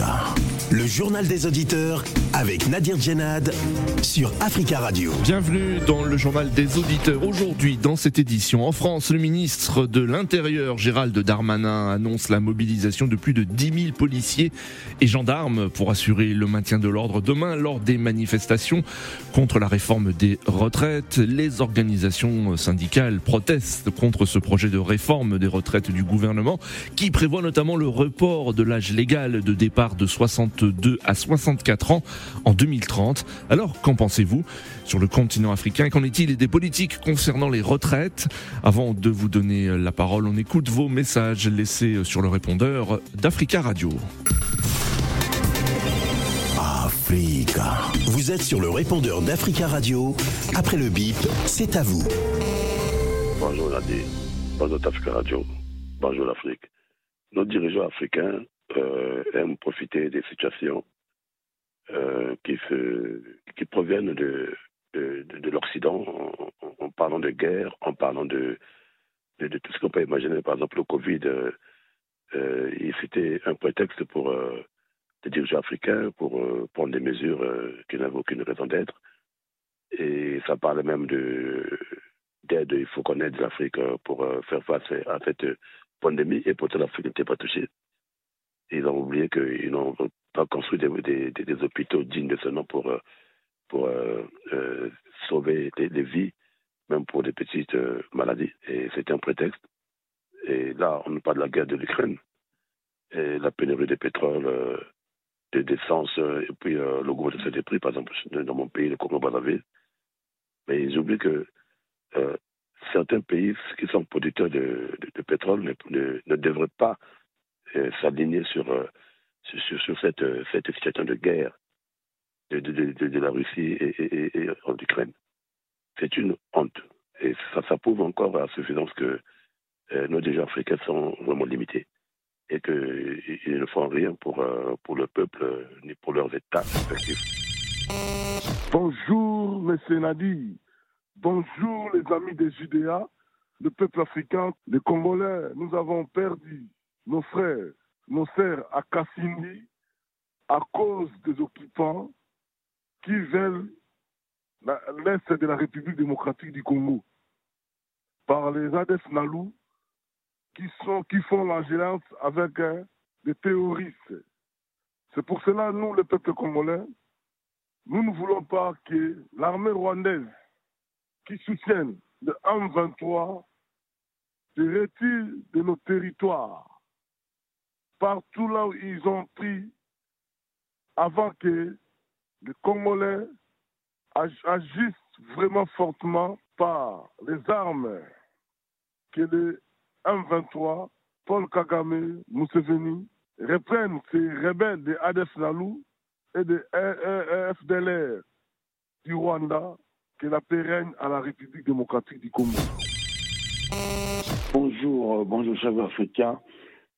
Africa. Le journal des auditeurs avec Nadir Djenad sur Africa Radio. Bienvenue dans le journal des auditeurs. Aujourd'hui, dans cette édition, en France, le ministre de l'Intérieur, Gérald Darmanin, annonce la mobilisation de plus de 10 000 policiers et gendarmes pour assurer le maintien de l'ordre demain lors des manifestations contre la réforme des retraites. Les organisations syndicales protestent contre ce projet de réforme des retraites du gouvernement qui prévoit notamment le report de l'âge légal de départ de 62 à 64 ans en 2030. Alors, qu'en pensez-vous sur le continent africain Qu'en est-il des politiques concernant les retraites? Avant de vous donner la parole, on écoute vos messages laissés sur le répondeur d'Africa Radio. Africa. Vous êtes sur le répondeur d'Africa Radio. Après le bip, c'est à vous. Bonjour Nadir. Bonjour Africa Radio. Bonjour l'Afrique. Nos dirigeants africains euh, aiment profiter des situations euh, qui, proviennent de, de, de, l'Occident en, parlant de guerre, en parlant de, tout ce qu'on peut imaginer. Par exemple, le Covid, euh, euh c'était un prétexte pour les dirigeants africains pour prendre des mesures qui n'avaient aucune raison d'être. Et ça parlait même de d'aide, il faut qu'on aide l'Afrique pour faire face à cette pandémie, et pourtant l'Afrique n'était pas touchée. Ils ont oublié qu'ils n'ont pas construit des, hôpitaux dignes de ce nom pour, euh, pour euh, euh, sauver des, vies, même pour des petites maladies. Et c'était un prétexte. Et là, on parle de la guerre de l'Ukraine, et la pénurie de pétrole, de d'essence, et puis l'augmentation des prix, par exemple, dans mon pays, le Congo-Brazzaville. Mais ils oublient que certains pays qui sont producteurs de, pétrole ne, devraient pas s'aligner sur, euh, sur, sur, cette, cette situation de guerre de, de la Russie et, en Ukraine. C'est une honte. Et ça, ça prouve encore à suffisance que euh, nos dirigeants africains sont vraiment limités et qu'ils ne font rien pour, pour le peuple ni pour leurs États respectifs. Bonjour, M. Nadi. Bonjour les amis des Judéas, le peuple africain, les Congolais. Nous avons perdu nos frères, nos sœurs à Kassindi à cause des occupants qui veulent l'Est de la République démocratique du Congo par les ADF Nalou qui, sont, qui font l'ingérence avec hein, des terroristes. C'est pour cela, nous, le peuple congolais, nous ne voulons pas que l'armée rwandaise qui soutiennent le M23 se retirent de nos territoires, partout là où ils ont pris, avant que les Congolais agissent vraiment fortement par les armes que le M23, Paul Kagame, Museveni, reprennent ces rebelles de ADF Nalou et de FDLR du Rwanda que la paix règne à la République démocratique du Congo. Bonjour, euh, bonjour chef africain.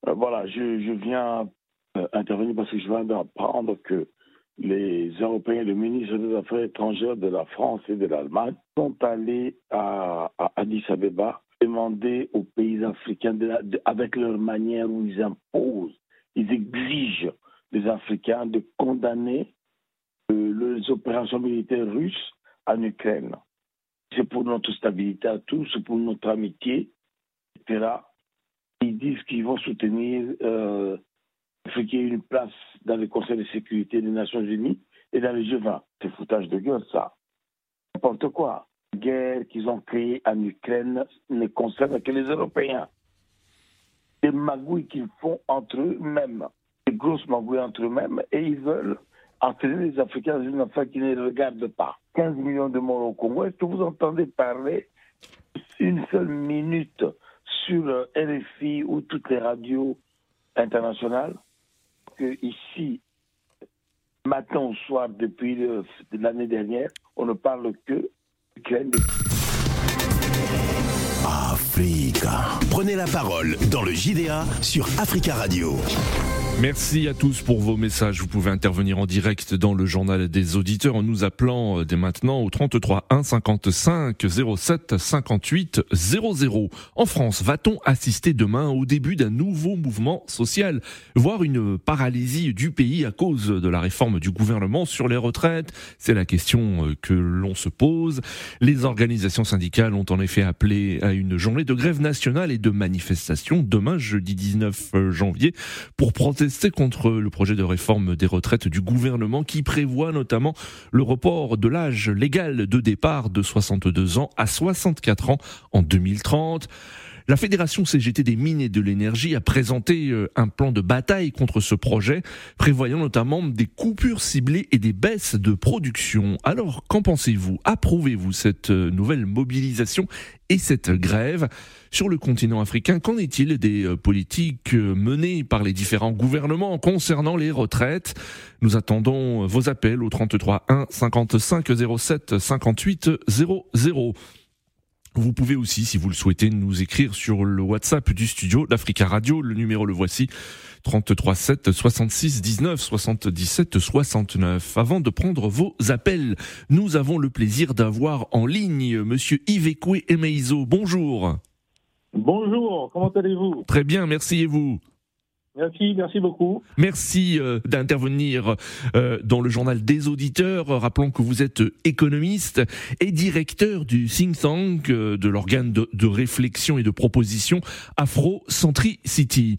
Euh, voilà, je, viens euh, intervenir parce que je viens d'apprendre que les Européens, le ministre des Affaires étrangères de la France et de l'Allemagne sont allés à, Addis Abeba demander aux pays africains, de la, avec leur manière où ils imposent, ils exigent des Africains de condamner euh, les opérations militaires russes en Ukraine. C'est pour notre stabilité à tous, c'est pour notre amitié, etc. Ils disent qu'ils vont soutenir euh, qu'il y ait une place dans le Conseil de sécurité des Nations Unies et dans le G20. C'est foutage de gueule, ça. N'importe quoi. La guerre qu'ils ont créée en Ukraine ne concerne que les Européens. Des magouilles qu'ils font entre eux-mêmes, des grosses magouilles entre eux-mêmes, et ils veulent entraîner les Africains dans une affaire qui ne les regarde pas. 15 millions de morts au Congo. Est-ce que vous entendez parler une seule minute sur RFI ou toutes les radios internationales que ici, matin au soir, depuis l'année dernière, on ne parle que d'Ukraine. Africa. Prenez la parole dans le JDA sur Africa Radio. Merci à tous pour vos messages. Vous pouvez intervenir en direct dans le journal des auditeurs en nous appelant euh, dès maintenant au 33 1 55 07 58 00. En France, va-t-on assister demain au début d'un nouveau mouvement social, voire une paralysie du pays à cause de la réforme du gouvernement sur les retraites? C'est la question euh, que l'on se pose. Les organisations syndicales ont en effet appelé à une journée de grève nationale et de manifestation demain jeudi 19 euh, janvier pour protester contre le projet de réforme des retraites du gouvernement qui prévoit notamment le report de l'âge légal de départ de 62 ans à 64 ans en 2030. La Fédération CGT des mines et de l'énergie a présenté euh, un plan de bataille contre ce projet, prévoyant notamment des coupures ciblées et des baisses de production. Alors, qu'en pensez-vous? Approuvez-vous cette euh, nouvelle mobilisation et cette grève? Sur le continent africain Qu'en est-il des euh, politiques menées par les différents gouvernements concernant les retraites? Nous attendons vos appels au 33 1 55 07 58 00. Vous pouvez aussi, si vous le souhaitez, nous écrire sur le WhatsApp du studio d'Africa Radio. Le numéro le voici 33 7 66 19 77 69. Avant de prendre vos appels, nous avons le plaisir d'avoir en ligne Monsieur Yves Emeizo. Bonjour. Bonjour, comment allez-vous? Très bien, merci et vous? Merci, merci beaucoup. Merci euh, d'intervenir euh, dans le journal des auditeurs. Rappelons que vous êtes économiste et directeur du think tank euh, de l'organe de, de, réflexion et de proposition Afro-Centricity.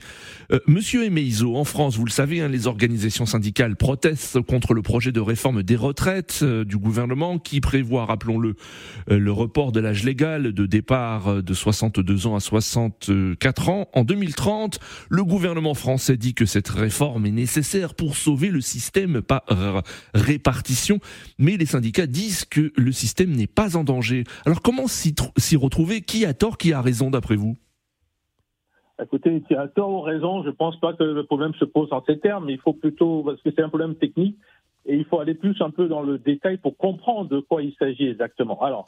Monsieur Emeizo, en France, vous le savez, hein, les organisations syndicales protestent contre le projet de réforme des retraites du gouvernement qui prévoit, rappelons-le, le report de l'âge légal de départ de 62 ans à 64 ans en 2030. Le gouvernement français dit que cette réforme est nécessaire pour sauver le système par répartition, mais les syndicats disent que le système n'est pas en danger. Alors comment s'y retrouver? Qui a tort, qui a raison d'après vous? Écoutez, qui a tort ou raison, je ne pense pas que le problème se pose en ces termes, mais il faut plutôt, parce que c'est un problème technique, et il faut aller plus un peu dans le détail pour comprendre de quoi il s'agit exactement. Alors,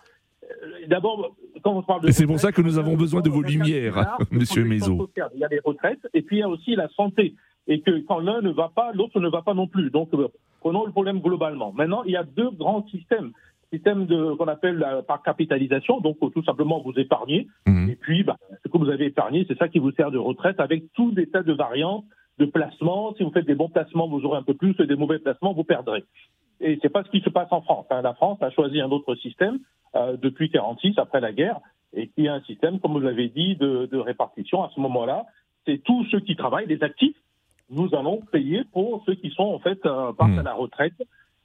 d'abord, quand on parle de. C'est pour ça que nous avons besoin de vos lumières, monsieur Mézo. Il y a les retraites et puis il y a aussi la santé. Et que quand l'un ne va pas, l'autre ne va pas non plus. Donc, euh, prenons le problème globalement. Maintenant, il y a deux grands systèmes. Système de qu'on appelle la, par capitalisation, donc tout simplement vous épargnez, mmh. et puis bah, ce que vous avez épargné, c'est ça qui vous sert de retraite avec tout des tas de variantes de placements. Si vous faites des bons placements, vous aurez un peu plus, et des mauvais placements, vous perdrez. Et c'est pas ce qui se passe en France. Hein. La France a choisi un autre système euh, depuis 46, après la guerre, et qui est un système, comme vous l'avez dit, de, de, répartition. À ce moment-là, c'est tous ceux qui travaillent, les actifs. Nous allons payer pour ceux qui sont en fait euh, partent mmh. à la retraite.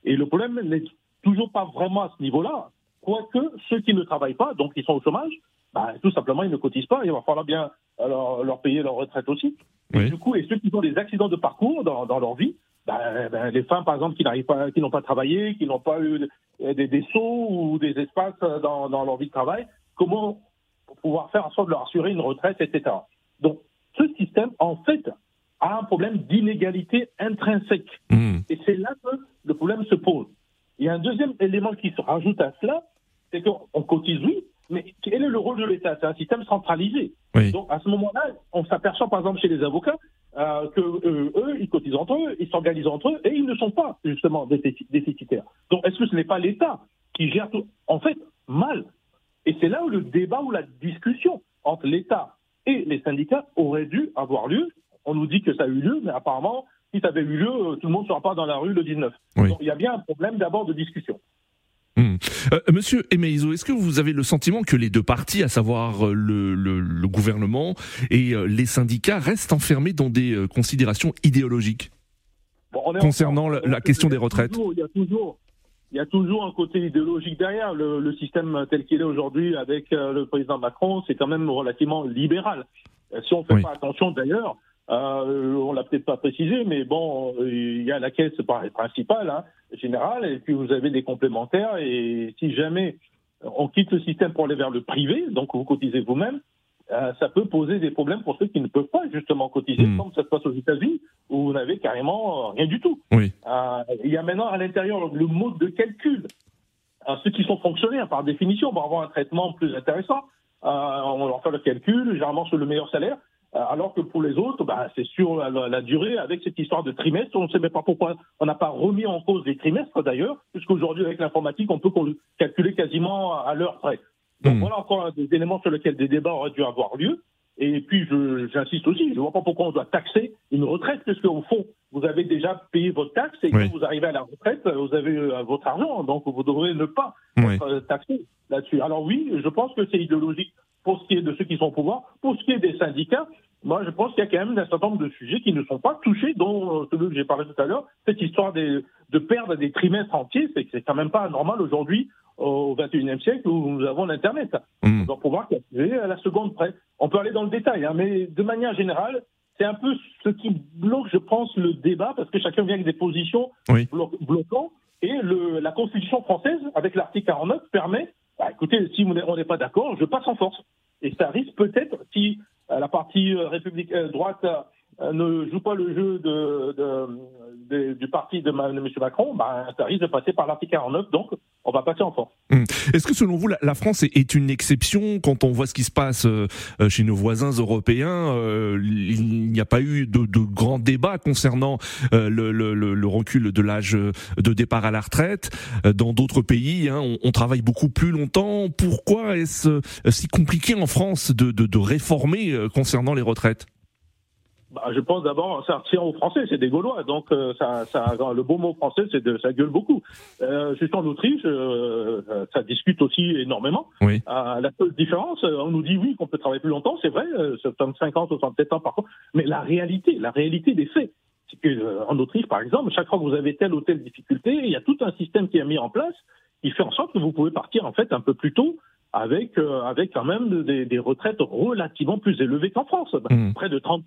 Et le problème n'est toujours pas vraiment à ce niveau-là. Quoique ceux qui ne travaillent pas, donc qui sont au chômage, bah, tout simplement ils ne cotisent pas. Il va falloir bien leur, leur payer leur retraite aussi. Oui. Et du coup, et ceux qui ont des accidents de parcours dans, dans leur vie, ben, ben, les femmes, par exemple, qui n'arrivent pas, qui n'ont pas travaillé, qui n'ont pas eu des, des sauts ou des espaces dans, dans, leur vie de travail, comment pouvoir faire en sorte de leur assurer une retraite, etc. Donc, ce système, en fait, a un problème d'inégalité intrinsèque. Mmh. Et c'est là que le problème se pose. Il y a un deuxième élément qui se rajoute à cela, c'est qu'on cotise, oui, mais quel est le rôle de l'État? C'est un système centralisé. Oui. Donc, à ce moment-là, on s'aperçoit, par exemple, chez les avocats, euh, que euh, eux, ils cotisent entre eux, ils s'organisent entre eux, et ils ne sont pas justement déficitaires. Donc, est-ce que ce n'est pas l'État qui gère tout? En fait, mal. Et c'est là où le débat ou la discussion entre l'État et les syndicats aurait dû avoir lieu. On nous dit que ça a eu lieu, mais apparemment, si ça avait eu lieu, tout le monde ne sera pas dans la rue le 19. Oui. Donc, il y a bien un problème d'abord de discussion. Mmh. Euh, Monsieur Emeizo, est-ce que vous avez le sentiment que les deux partis, à savoir euh, le, le, le gouvernement et euh, les syndicats, restent enfermés dans des considérations idéologiques bon, concernant la, la question des retraites Il y a toujours, il y a toujours un côté idéologique derrière. Le, le système tel qu'il est aujourd'hui avec le président Macron, c'est quand même relativement libéral. Si on ne fait oui. pas attention d'ailleurs, euh, on l'a peut-être pas précisé, mais bon, il y a la caisse principale, hein, générale, et puis vous avez des complémentaires. Et si jamais on quitte le système pour aller vers le privé, donc vous cotisez vous-même, euh, ça peut poser des problèmes pour ceux qui ne peuvent pas justement cotiser, mmh. comme ça se passe aux États-Unis, où vous n'avez carrément rien du tout. Oui. Euh, il y a maintenant à l'intérieur le mode de calcul. Euh, ceux qui sont fonctionnaires, par définition, vont avoir un traitement plus intéressant. On leur fait le calcul, généralement sur le meilleur salaire. Euh, alors que pour les autres, bah, c'est sur la, durée, avec cette histoire de trimestre, on ne sait même pas pourquoi on n'a pas remis en cause les trimestres d'ailleurs, puisqu'aujourd'hui avec l'informatique, on peut calculer quasiment à l'heure près. Donc hmm. voilà encore des éléments sur lesquels des débats auraient dû avoir lieu. Et puis, j'insiste aussi, je ne vois pas pourquoi on doit taxer une retraite, puisque au fond, vous avez déjà payé votre taxe et quand vous arrivez à la retraite, vous avez euh, votre argent, donc vous devrez ne pas être taxé là-dessus. Alors oui, je pense que c'est idéologique pour ce qui est de ceux qui sont au pouvoir. Pour ce qui est des syndicats, moi, je pense qu'il y a quand même un certain nombre de sujets qui ne sont pas touchés, dont euh, celui que j'ai parlé tout à l'heure, cette histoire de perdre des trimestres entiers, c'est que c'est quand même pas normal aujourd'hui au XXIe siècle où nous avons l'Internet. Mmh. On doit pouvoir calculer à la seconde près. On peut aller dans le détail, hein, mais de manière générale, c'est un peu ce qui bloque, je pense, le débat, parce que chacun vient avec des positions bloquantes. Et le, la Constitution française, avec l'article 49, permet, bah, écoutez, si on n'est pas d'accord, je passe en force. Ça risque peut-être, si euh, la partie euh, république euh, droite ne joue pas le jeu de, de, du parti de, M. Macron, bah, ça risque de passer par l'article 49, donc on va passer en force. Hum. Est-ce que selon vous, la, France est, une exception quand on voit ce qui se passe chez nos voisins européens Il n'y a pas eu de, de grands débats concernant le, recul de l'âge de départ à la retraite. Dans d'autres pays, hein, on, travaille beaucoup plus longtemps. Pourquoi est-ce si compliqué en France de, réformer euh, concernant les retraites? Bah, je pense d'abord, ça tient aux Français, c'est des Gaulois, donc euh, ça, ça, le beau mot français, c'est de, ça gueule beaucoup. Euh, juste en Autriche, euh, ça discute aussi énormément. Oui. la seule différence, on nous dit oui qu'on peut travailler plus longtemps, c'est vrai, 75 ans, 67 ans par contre, mais la réalité, la réalité des faits, c'est que en Autriche, par exemple, chaque fois que vous avez telle ou telle difficulté, il y a tout un système qui est mis en place qui fait en sorte que vous pouvez partir en fait un peu plus tôt avec, euh, avec quand même des, des, retraites relativement plus élevées qu'en France, mmh. près de 30%.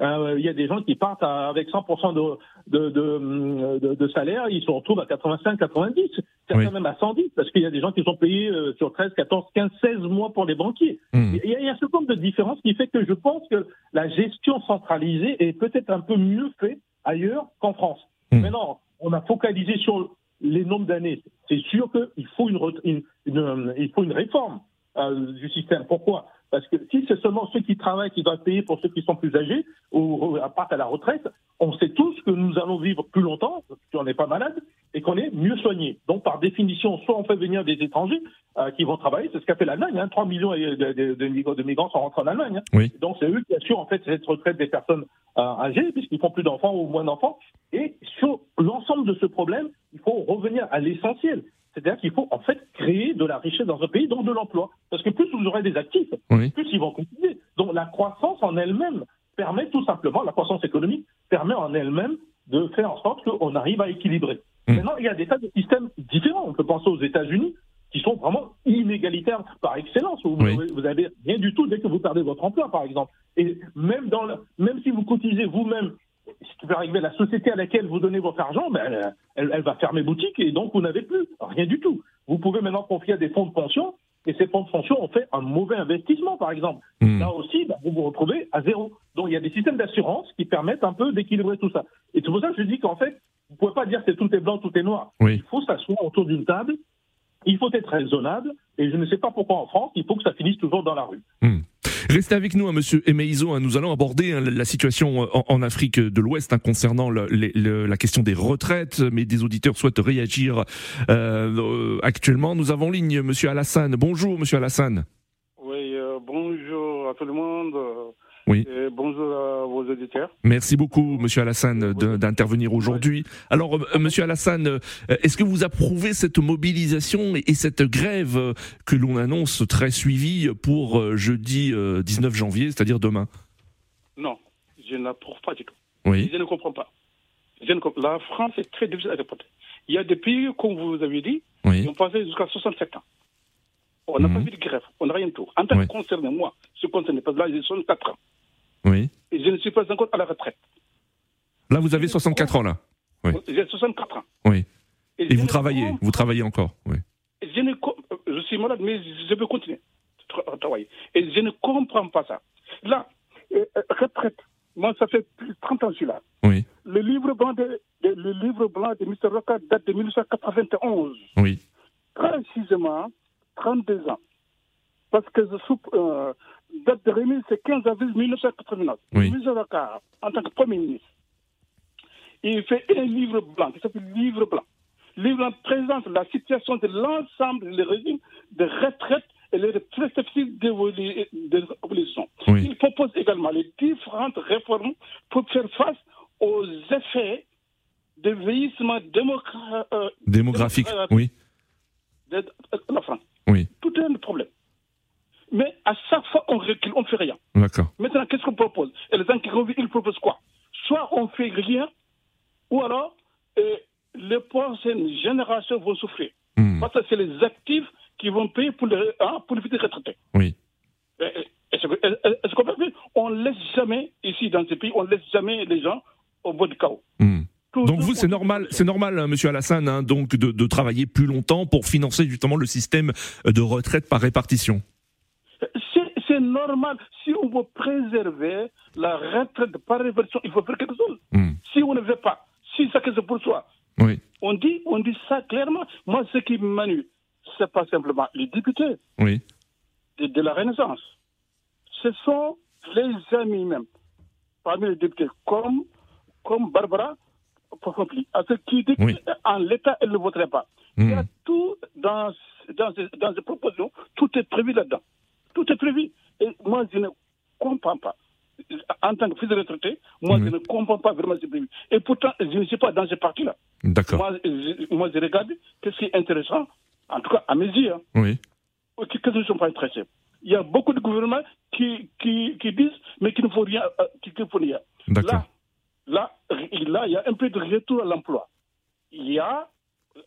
Euh, il y a des gens qui partent avec 100% de, de, de, de, salaire, ils se retrouvent à 85, 90, certains même à 110, parce qu'il y a des gens qui sont payés euh, sur 13, 14, 15, 16 mois pour les banquiers. Mmh. Il, y a, il, y a, ce nombre de différence qui fait que je pense que la gestion centralisée est peut-être un peu mieux faite ailleurs qu'en France. Mmh. Maintenant, on a focalisé sur les nombres d'années. C'est sûr qu'il faut une, une, une, il faut une réforme euh, du système. Pourquoi? Parce que si c'est seulement ceux qui travaillent qui doivent payer pour ceux qui sont plus âgés ou, partent à la retraite, on sait tous que nous allons vivre plus longtemps, qu'on n'est pas malade et qu'on est mieux soigné. Donc, par définition, soit on fait venir des étrangers euh, qui vont travailler, c'est ce qu'a fait l'Allemagne. Hein, 3 millions de, de, de, migrants sont rentrés en Allemagne. Hein. Oui. Donc, c'est eux qui assurent en fait cette retraite des personnes euh, âgées, puisqu'ils font plus d'enfants ou moins d'enfants. Et sur l'ensemble de ce problème, il faut revenir à l'essentiel. C'est-à-dire qu'il faut en fait créer de la richesse dans un pays, donc de l'emploi. Parce que plus vous aurez des actifs, plus ils vont continuer. Donc la croissance en elle-même permet tout simplement, la croissance économique permet en elle-même de faire en sorte qu'on arrive à équilibrer. Mmh. Maintenant, il y a des tas de systèmes différents. On peut penser aux États-Unis, qui sont vraiment inégalitaires par excellence. Vous, vous avez rien du tout dès que vous perdez votre emploi, par exemple. Et même, dans même si vous cotisez vous-même ce qui peut arriver, la société à laquelle vous donnez votre argent, ben, elle, va fermer boutique et donc vous n'avez plus rien du tout. Vous pouvez maintenant confier à des fonds de pension et ces fonds de pension ont fait un mauvais investissement, par exemple. Hmm. Là aussi, ben, vous vous retrouvez à zéro. Donc il y a des systèmes d'assurance qui permettent un peu d'équilibrer tout ça. Et c'est pour ça que je dis qu'en fait, vous ne pouvez pas dire que tout est blanc, tout est noir. Il faut s'asseoir autour d'une table, il faut être raisonnable, et je ne sais pas pourquoi en France, il faut que ça finisse toujours dans la rue. Hmm. Restez avec nous, hein, Monsieur Emeizo. Hein, nous allons aborder hein, la situation euh, en, Afrique de l'Ouest concernant la question des retraites, mais des auditeurs souhaitent réagir euh, actuellement. Nous avons ligne Monsieur Alassane. Bonjour, Monsieur Alassane. Oui, euh, bonjour à tout le monde. Oui. bonjour à vos auditeurs. Merci beaucoup, Monsieur Alassane, d'intervenir aujourd'hui. Alors, euh, Monsieur Alassane, euh, est-ce que vous approuvez cette mobilisation et, cette grève euh, que l'on annonce très suivie pour jeudi 19 janvier, c'est-à-dire demain? Non, je n'approuve pas du tout. Oui. Je ne comprends pas. La France est très difficile à répondre. Il y a des pays, comme vous avez dit, qui ont passé jusqu'à 67 ans. On n'a pas mhm. vu de grève, on n'a rien du tout. En tant que concerné, moi, je suis concerné, parce que là, j'ai 64 ans. Oui. Et je ne suis pas encore à la retraite. Là, vous avez 64 ans, là oui. J'ai 64 ans. Oui. Et, vous travaillez, vous travaillez encore, oui. Je, ne, je suis malade, mais je peux continuer à travailler. Et je ne comprends pas ça. Là, euh, euh, retraite, moi, ça fait plus de 30 ans que je suis là. Oui. Le livre blanc de, le livre blanc de Mr. Roca date de 1991. Oui. Précisément 32 ans. Parce que je soupe, euh, date de remise, c'est 15 avril 1989. Oui. en tant que Premier ministre, il fait un livre blanc qui s'appelle Livre blanc. Livre présente la situation de l'ensemble des régimes de retraite et les perspectives d'évolution. Il propose également les différentes réformes pour faire face aux effets de vieillissement euh, démographique. oui. De, la France. Oui. Tout est un problème. Mais à chaque fois, on recule, on ne fait rien. D'accord. Maintenant, qu'est-ce qu'on propose? Et les gens qui reviennent, ils proposent quoi? Soit on fait rien, ou alors euh, les prochaines générations vont souffrir. Hmm. Parce que c'est les actifs qui vont payer pour les, hein, pour les retraités. Oui. Est-ce qu'on peut On ne laisse jamais, ici dans ce pays, on ne laisse jamais les gens au bout du chaos. Hmm. Donc vous, c'est normal, c'est normal, hein, Monsieur Alassane, hein, donc de, de, travailler plus longtemps pour financer justement le système de retraite par répartition. C'est normal. Si on veut préserver la retraite par répartition, il faut faire quelque chose. Hmm. Si on ne veut pas, si ça que c'est pour soi, oui. on dit, on dit ça clairement. Moi, ce qui m'ennuie, c'est pas simplement les députés oui. de, la Renaissance. Ce sont les amis même, parmi les députés, comme, comme Barbara à ce qui dit qu'en l'État, elle ne voterait pas. Il y a hmm. tout dans, dans, dans ces propositions, tout est prévu là-dedans. Tout est prévu. Et moi, je ne comprends pas. En tant que fils de retraité, moi, je ne comprends pas vraiment ce prévu. Et pourtant, je ne suis pas dans ce parti-là. D'accord. Moi, je, moi, je regarde ce qui est intéressant, en tout cas à mes yeux. Hein. Oui. Que ne sont pas intéressés. Il y a beaucoup de gouvernements qui, qui, qui disent, mais qui ne font rien. Euh, qui, qui font rien. Là, là, il y a un peu de retour à l'emploi. Il y a,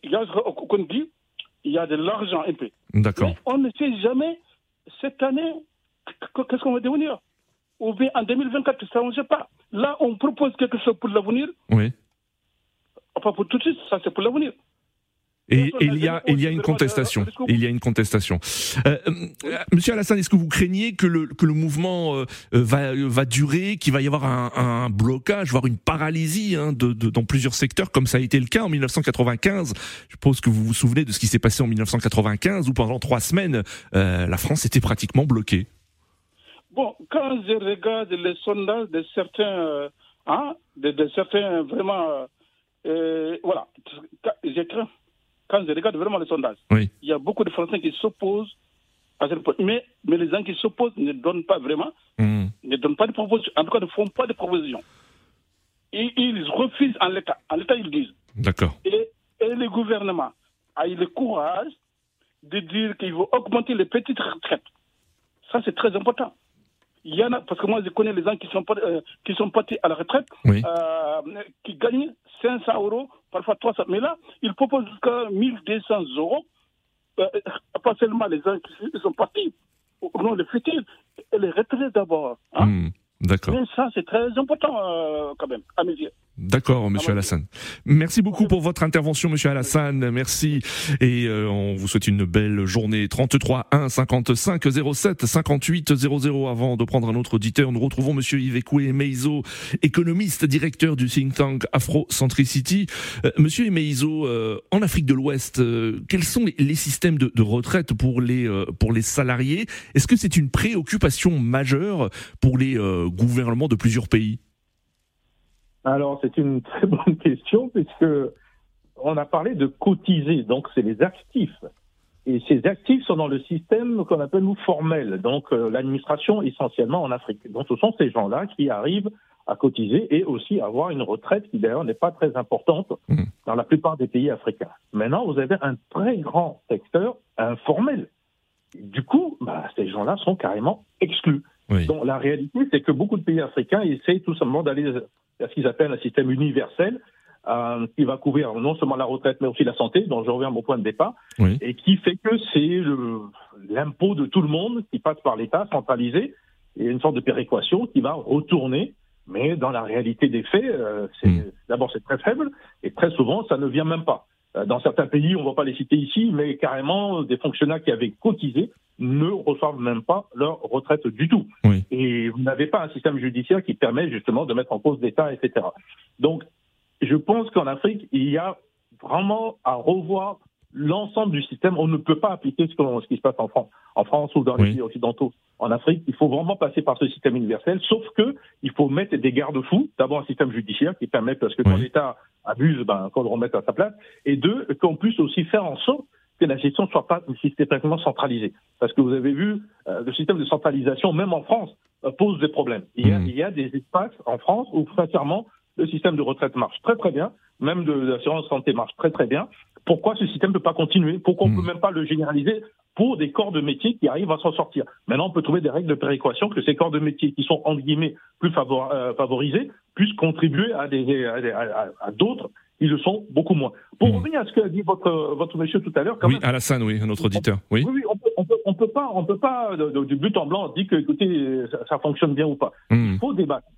il y a qu'on dit, il y a de l'argent un peu. D'accord. Mais on ne sait jamais cette année qu'est-ce qu'on va devenir? Ou bien en 2024, ça on ne sait pas. Là, on propose quelque chose pour l'avenir. Oui. Pas pour tout de suite, ça c'est pour l'avenir. Et, il y a, il y a une contestation. Il y a une contestation. Euh, euh, Monsieur Alassane, est-ce que vous craignez que le, que le mouvement euh, va, va durer, qu'il va y avoir un, un, blocage, voire une paralysie hein, de, de, dans plusieurs secteurs, comme ça a été le cas en 1995 Je suppose que vous vous souvenez de ce qui s'est passé en 1995, où pendant trois semaines, la France était pratiquement bloquée. Bon, quand je regarde les sondages de certains, hein, de, de certains vraiment, voilà, j'ai craint quand je regarde vraiment les sondages, il y a beaucoup de Français qui s'opposent à cette mais, mais les gens qui s'opposent ne donnent pas vraiment, hmm. ne donnent pas de propositions, en tout cas ne font pas de propositions. Et ils refusent en l'État. En l'État, ils disent. D'accord. Et, et le gouvernement a eu le courage de dire qu'il veut augmenter les petites retraites. Ça, c'est très important. Il y en a, parce que moi, je connais les gens qui sont, euh, qui sont partis à la retraite, euh, qui gagnent 500 euros, parfois 300. Mais là, ils proposent jusqu'à 1200 euros. Euh, pas seulement les gens qui sont partis, non, les futurs, et les retraités d'abord. Hein. Hmm. D'accord. Mais ça, c'est très important euh, quand même, à mes yeux. D'accord, Monsieur Alassane. Merci beaucoup pour votre intervention, Monsieur Alassane. Merci et euh, on vous souhaite une belle journée. 33 1 55 07 58 00. Avant de prendre un autre auditeur, nous retrouvons Monsieur Yves Meizo, économiste, directeur du think tank Afro-Centricity. Euh, Monsieur Meizo, euh, en Afrique de l'Ouest, quels sont les, systèmes de, de, retraite pour les pour les salariés? Est-ce que c'est une préoccupation majeure pour les gouvernements de plusieurs pays? Alors, c'est une très bonne question puisque on a parlé de cotiser, donc c'est les actifs. Et ces actifs sont dans le système qu'on appelle nous formel, donc euh, l'administration essentiellement en Afrique. Donc ce sont ces gens-là qui arrivent à cotiser et aussi à avoir une retraite qui d'ailleurs n'est pas très importante mmh. dans la plupart des pays africains. Maintenant, vous avez un très grand secteur informel. Du coup, bah, ces gens-là sont carrément exclus. Donc la réalité, c'est que beaucoup de pays africains essayent tout simplement d'aller à ce qu'ils appellent un système universel euh, qui va couvrir non seulement la retraite mais aussi la santé, dont je reviens à mon point de départ, et qui fait que c'est l'impôt de tout le monde qui passe par l'État centralisé et une sorte de péréquation qui va retourner. Mais dans la réalité des faits, euh, hmm. d'abord c'est très faible et très souvent ça ne vient même pas. Euh, dans certains pays, on ne va pas les citer ici, mais carrément des fonctionnaires qui avaient cotisé ne reçoivent même pas leur retraite du tout. Et vous n'avez pas un système judiciaire qui permet justement de mettre en cause l'État, etc. Donc, je pense qu'en Afrique, il y a vraiment à revoir l'ensemble du système, on ne peut pas appliquer ce, qui se passe en France, en France ou dans les pays occidentaux. En Afrique, il faut vraiment passer par ce système universel, sauf que il faut mettre des garde-fous. D'abord un système judiciaire qui permet, parce que quand l'État abuse, ben, qu'on le remette à sa place, et deux, qu'on puisse aussi faire en sorte que la gestion ne soit pas systématiquement centralisée. Parce que vous avez vu, euh, le système de centralisation, même en France, euh, pose des problèmes. Il y, a, mmh. il y a des espaces en France où, sincèrement, le système de retraite marche très très bien, même de l'assurance santé marche très très bien. Pourquoi ce système ne peut pas continuer? Pourquoi on ne mmh. peut même pas le généraliser pour des corps de métier qui arrivent à s'en sortir? Maintenant, on peut trouver des règles de péréquation que ces corps de métier qui sont, entre guillemets, plus euh, favorisés puissent contribuer à, des, à, d'autres ils le sont beaucoup moins. Pour mmh. revenir à ce qu'a dit votre, votre monsieur tout à l'heure, oui, Alassane, oui, notre auditeur. Oui, oui, on peut, on peut, on peut pas, on peut pas du but en blanc dire que, écoutez, ça, ça fonctionne bien ou pas. Mmh. Il faut débattre.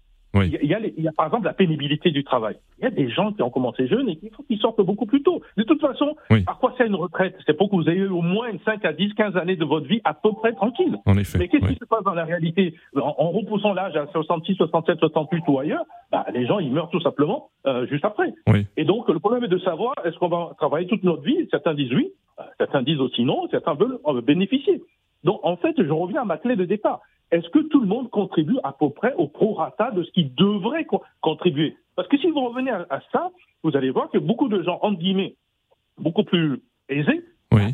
Il, y a il, y a par exemple la pénibilité du travail. Il y a des gens qui ont commencé jeunes et qui qu'ils sortent beaucoup plus tôt. De toute façon, à quoi c'est une retraite C'est pour que vous ayez au moins 5 à 10, 15 années de votre vie à peu près tranquille. En effet, Mais qu'est-ce qui se passe dans la réalité? En, repoussant l'âge à 66, 67, 68 ou ailleurs, bah, les gens ils meurent tout simplement euh, juste après. Et donc le problème est de savoir est-ce qu'on va travailler toute notre vie? Certains disent oui, euh, certains disent aussi non, certains veulent en bénéficier. Donc en fait, je reviens à ma clé de départ est-ce que tout le monde contribue à peu près au prorata de ce qui devrait contribuer? Parce que si vous revenez à, ça, vous allez voir que beaucoup de gens, entre guillemets, beaucoup plus aisés,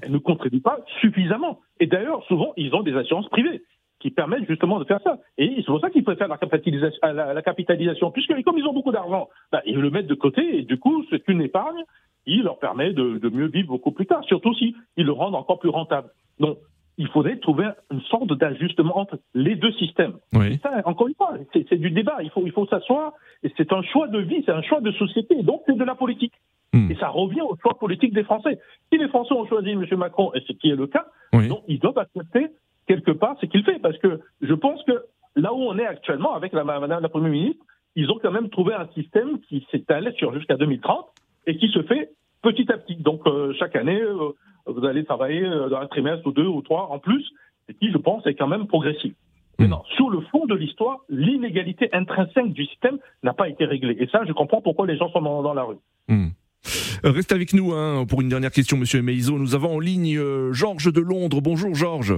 ne contribuent pas suffisamment. Et d'ailleurs, souvent, ils ont des assurances privées qui permettent justement de faire ça. Et c'est pour ça qu'ils préfèrent la capitalisation, la, capitalisation, puisque comme ils ont beaucoup d'argent, bah, ils le mettent de côté et du coup, c'est une épargne qui leur permet de, de, mieux vivre beaucoup plus tard, surtout si ils le rendent encore plus rentable. Donc, il faudrait trouver une sorte d'ajustement entre les deux systèmes. Ça, encore une fois, c'est du débat. Il faut, il faut s'asseoir. Et c'est un choix de vie, c'est un choix de société. Donc, c'est de la politique. Hmm. Et ça revient au choix politique des Français. Si les Français ont choisi M. Macron, et ce qui est le cas, donc ils doivent accepter quelque part ce qu'il fait. Parce que je pense que là où on est actuellement avec la, Madame la Première ministre, ils ont quand même trouvé un système qui s'étale sur jusqu'à 2030 et qui se fait petit à petit. Donc, euh, chaque année, euh, vous allez travailler euh, dans un trimestre ou deux ou trois en plus, et qui, je pense, est quand même progressif. Hmm. Maintenant, sur le fond de l'histoire, l'inégalité intrinsèque du système n'a pas été réglée. Et ça, je comprends pourquoi les gens sont dans, la rue. Hmm. Euh, reste avec nous hein, pour une dernière question, Monsieur Meizo. Nous avons en ligne euh, Georges de Londres. Bonjour, Georges.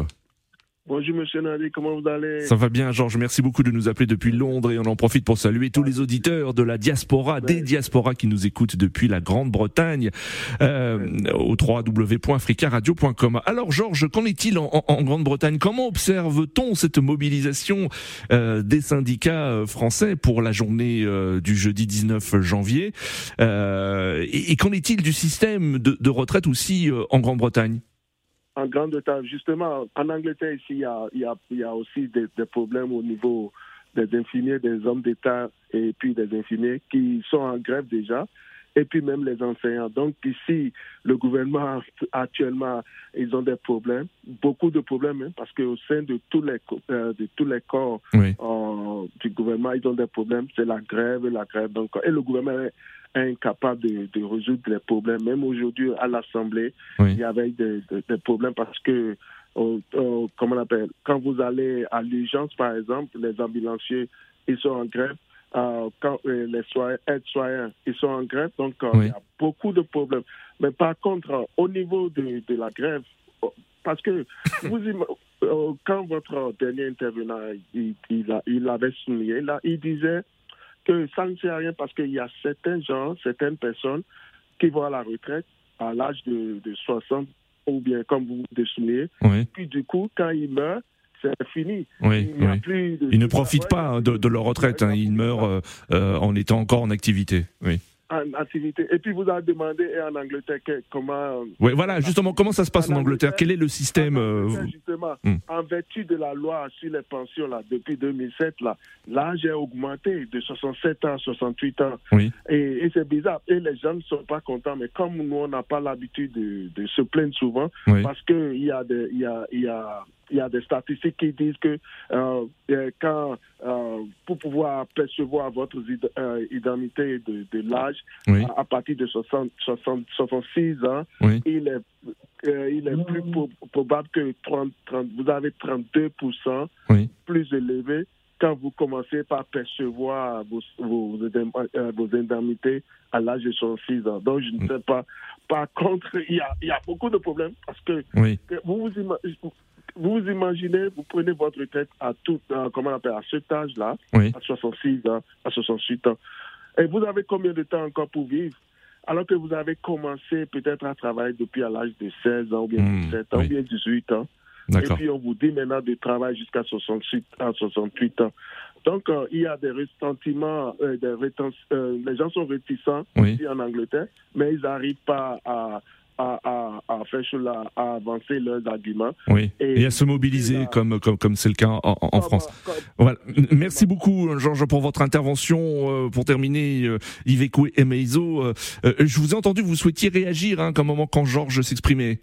Bonjour Monsieur Nadi, comment vous allez? Ça va bien Georges, merci beaucoup de nous appeler depuis Londres et on en profite pour saluer tous les auditeurs de la diaspora, des diasporas qui nous écoutent depuis la Grande-Bretagne euh, au www.africaradio.com. Alors Georges, qu'en est-il en, Grande-Bretagne? Comment observe-t-on cette mobilisation euh, des syndicats euh, français pour la journée euh, du jeudi 19 janvier? Euh, Et, et qu'en est-il du système de, de retraite aussi en Grande-Bretagne? En Grande-Bretagne. Justement, en Angleterre, ici, il y a, il y a, il y a aussi des, des, problèmes au niveau des infirmiers, des hommes d'État et puis des infirmiers qui sont en grève déjà et puis même les enseignants. Donc ici, le gouvernement actuellement, ils ont des problèmes, beaucoup de problèmes, hein, parce qu'au sein de tous les euh, de tous les corps euh, du gouvernement, ils ont des problèmes. C'est la grève la grève. Donc et le gouvernement est incapable de, de résoudre les problèmes. Même aujourd'hui à l'Assemblée, il y avait des, des, problèmes parce que comment on appelle, quand vous allez à l'urgence, par exemple, les ambulanciers, ils sont en grève. Euh, quand euh, les aides-soignants, ils sont en grève, donc euh, il y a beaucoup de problèmes. Mais par contre, au niveau de, de la grève, parce que vous, quand votre dernier intervenant, il, il, il avait souligné, là, il disait que ça ne sert à rien parce qu'il y a certains gens, certaines personnes qui vont à la retraite à l'âge de, de 60 ou bien comme vous le soulignez. Puis du coup, quand ils meurent, c'est fini. Oui, ils ne profitent pas de, leur retraite, hein. ils meurent euh, euh, en étant encore en activité. Oui activité. Et puis vous avez demandé en Angleterre comment. Oui, voilà, justement, comment ça se passe en, Angleterre? Quel est le système euh, Justement, hmm. en vertu de la loi sur les pensions là, depuis 2007, là, l'âge est augmenté de 67 ans à 68 ans. Oui. Et, c'est bizarre. Et les gens ne sont pas contents. Mais comme nous, on n'a pas l'habitude de, de, se plaindre souvent, parce qu'il y a des, y a, y a il y a des statistiques qui disent que euh, euh, quand, euh, pour pouvoir percevoir votre identité de, de l'âge, à, partir de 60, 60 66 ans, il est, il est plus probable que 30, 30, vous avez 32% plus élevé quand vous commencez par percevoir vos, vos, euh, vos indemnités à l'âge de 66 ans. Donc, je ne sais pas. Par contre, il y a, il y a beaucoup de problèmes parce que, vous, vous, vous, imaginez, vous prenez votre retraite à tout, comment on appelle, à cet âge-là, à 66 ans, à 68 ans. Et vous avez combien de temps encore pour vivre? Alors que vous avez commencé peut-être à travailler depuis à l'âge de 16 ans ou bien 17 hmm, ans ou bien 18 ans. Et puis on vous dit maintenant de travailler jusqu'à 68 à 68 ans. Donc euh, il y a des ressentiments, euh, des euh, les gens sont réticents ici en Angleterre, mais ils n'arrivent pas à, à, à, faire cela, à avancer leurs arguments. Oui. Et, à se mobiliser comme comme comme c'est le cas en, en France. Voilà. Merci beaucoup Georges pour votre intervention. pour terminer, Yves et Meizo, je vous ai entendu, vous souhaitiez réagir hein, comme moment quand Georges s'exprimait.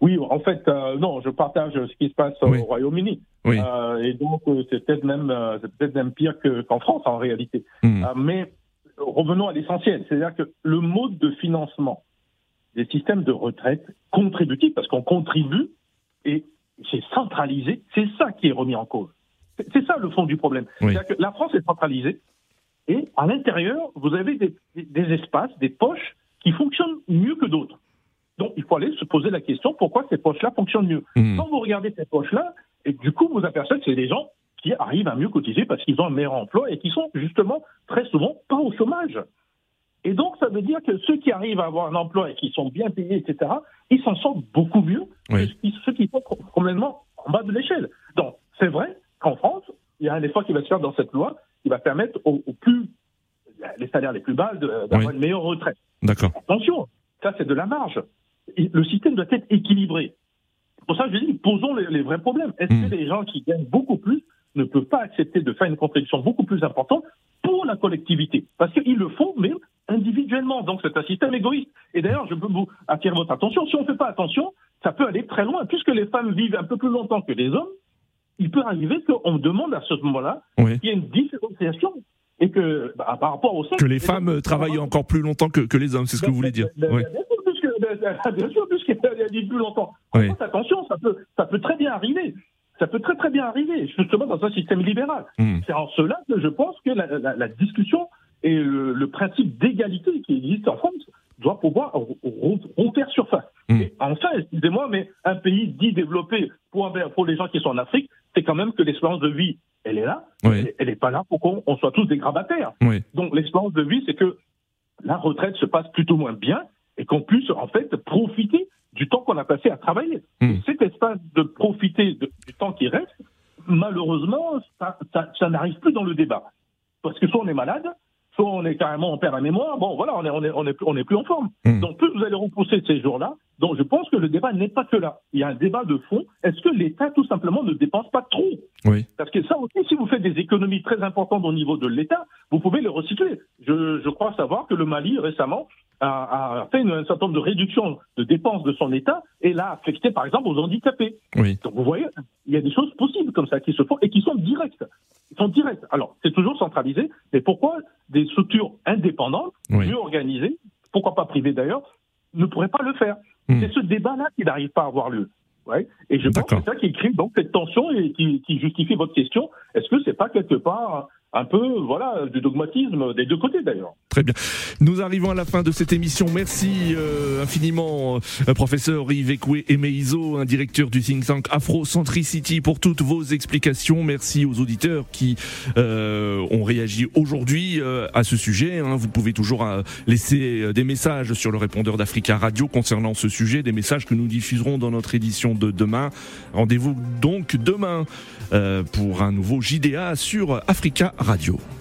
Oui, en fait, euh, non, je partage ce qui se passe au Royaume-Uni. Euh, et donc, euh, c'est peut-être même, c'est peut-être même pire qu'en France en réalité. Hmm. mais revenons à l'essentiel, c'est-à-dire que le mode de financement des systèmes de retraite contributifs, parce qu'on contribue et c'est centralisé, c'est ça qui est remis en cause. C'est ça le fond du problème. C'est-à-dire que la France est centralisée et à l'intérieur, vous avez des, des espaces, des poches qui fonctionnent mieux que d'autres. Donc, il faut aller se poser la question pourquoi ces poches-là fonctionnent mieux. Mmh. Quand vous regardez ces poches-là, et du coup, vous apercevez que c'est des gens qui arrivent à mieux cotiser parce qu'ils ont un meilleur emploi et qui sont justement très souvent pas au chômage. Et donc, ça veut dire que ceux qui arrivent à avoir un emploi et qui sont bien payés, etc., ils s'en sortent beaucoup mieux que ceux qui sont complètement en bas de l'échelle. Donc, c'est vrai qu'en France, il y a un effort qui va se faire dans cette loi qui va permettre aux, plus, les salaires les plus bas d'avoir une meilleure retraite. D'accord. Attention, ça c'est de la marge le système doit être équilibré. Pour ça, je dis, posons les, vrais problèmes. Est-ce que hmm. les gens qui gagnent beaucoup plus ne peuvent pas accepter de faire une contribution beaucoup plus importante pour la collectivité Parce qu'ils le font, mais individuellement. Donc c'est un système égoïste. Et d'ailleurs, je peux vous attirer votre attention. Si on ne fait pas attention, ça peut aller très loin. Puisque les femmes vivent un peu plus longtemps que les hommes, il peut arriver qu'on demande à ce moment-là qu'il y ait une différenciation et que bah, par rapport au sexe, que les femmes travaillent encore plus longtemps que, les hommes, c'est ce que vous voulez dire. oui bien sûr, puisqu'elle a dit plus longtemps. Attention, ça peut, ça peut très bien arriver. Ça peut très très bien arriver, justement dans un système libéral. Hmm. C'est en cela que je pense que la, discussion et le, principe d'égalité qui existe en France doit pouvoir refaire surface. Et enfin, excusez-moi, mais un pays dit développé pour, pour les gens qui sont en Afrique, c'est quand même que l'espérance de vie, elle est là. Elle n'est pas là pour qu'on soit tous des grabataires. Donc l'espérance de vie, c'est que la retraite se passe plutôt moins bien et qu'on puisse en fait profiter du temps qu'on a passé à travailler. Hmm. cet espace de profiter du temps qui reste, malheureusement, ça, ça, n'arrive plus dans le débat. Parce que soit on est malade, soit on est carrément, on perd la mémoire, bon voilà, on est, on est, on est, on est plus en forme. Hmm. Donc plus vous allez repousser ces jours-là, donc je pense que le débat n'est pas que là. Il y a un débat de fond. Est-ce que l'État tout simplement ne dépense pas trop? Oui. Parce que ça aussi, si vous faites des économies très importantes au niveau de l'État, vous pouvez les recycler. Je, je crois savoir que le Mali récemment a, a fait une, un certain nombre de réductions de dépenses de son État et l'a affecté par exemple aux handicapés. Oui. Donc vous voyez, il y a des choses possibles comme ça qui se font et qui sont directes. Ils sont directs. Alors c'est toujours centralisé, mais pourquoi des structures indépendantes, mieux organisées, pourquoi pas privées d'ailleurs, ne pourraient pas le faire? Hmm. C'est ce débat-là qui n'arrive pas à avoir lieu. Ouais. Et je pense que c'est ça qui crée donc cette tension et qui, qui justifie votre question. Est-ce que c'est pas quelque part un peu, voilà, du dogmatisme des deux côtés d'ailleurs. Très bien. Nous arrivons à la fin de cette émission. Merci euh, infiniment, euh, professeur Yves Ekwe Emeizo, un directeur du think tank Afrocentricity, pour toutes vos explications. Merci aux auditeurs qui euh, ont réagi aujourd'hui à ce sujet. Hein. Vous pouvez toujours laisser des messages sur le répondeur d'Africa Radio concernant ce sujet, des messages que nous diffuserons dans notre édition de demain. Rendez-vous donc demain pour un nouveau JDA sur Africa Radio.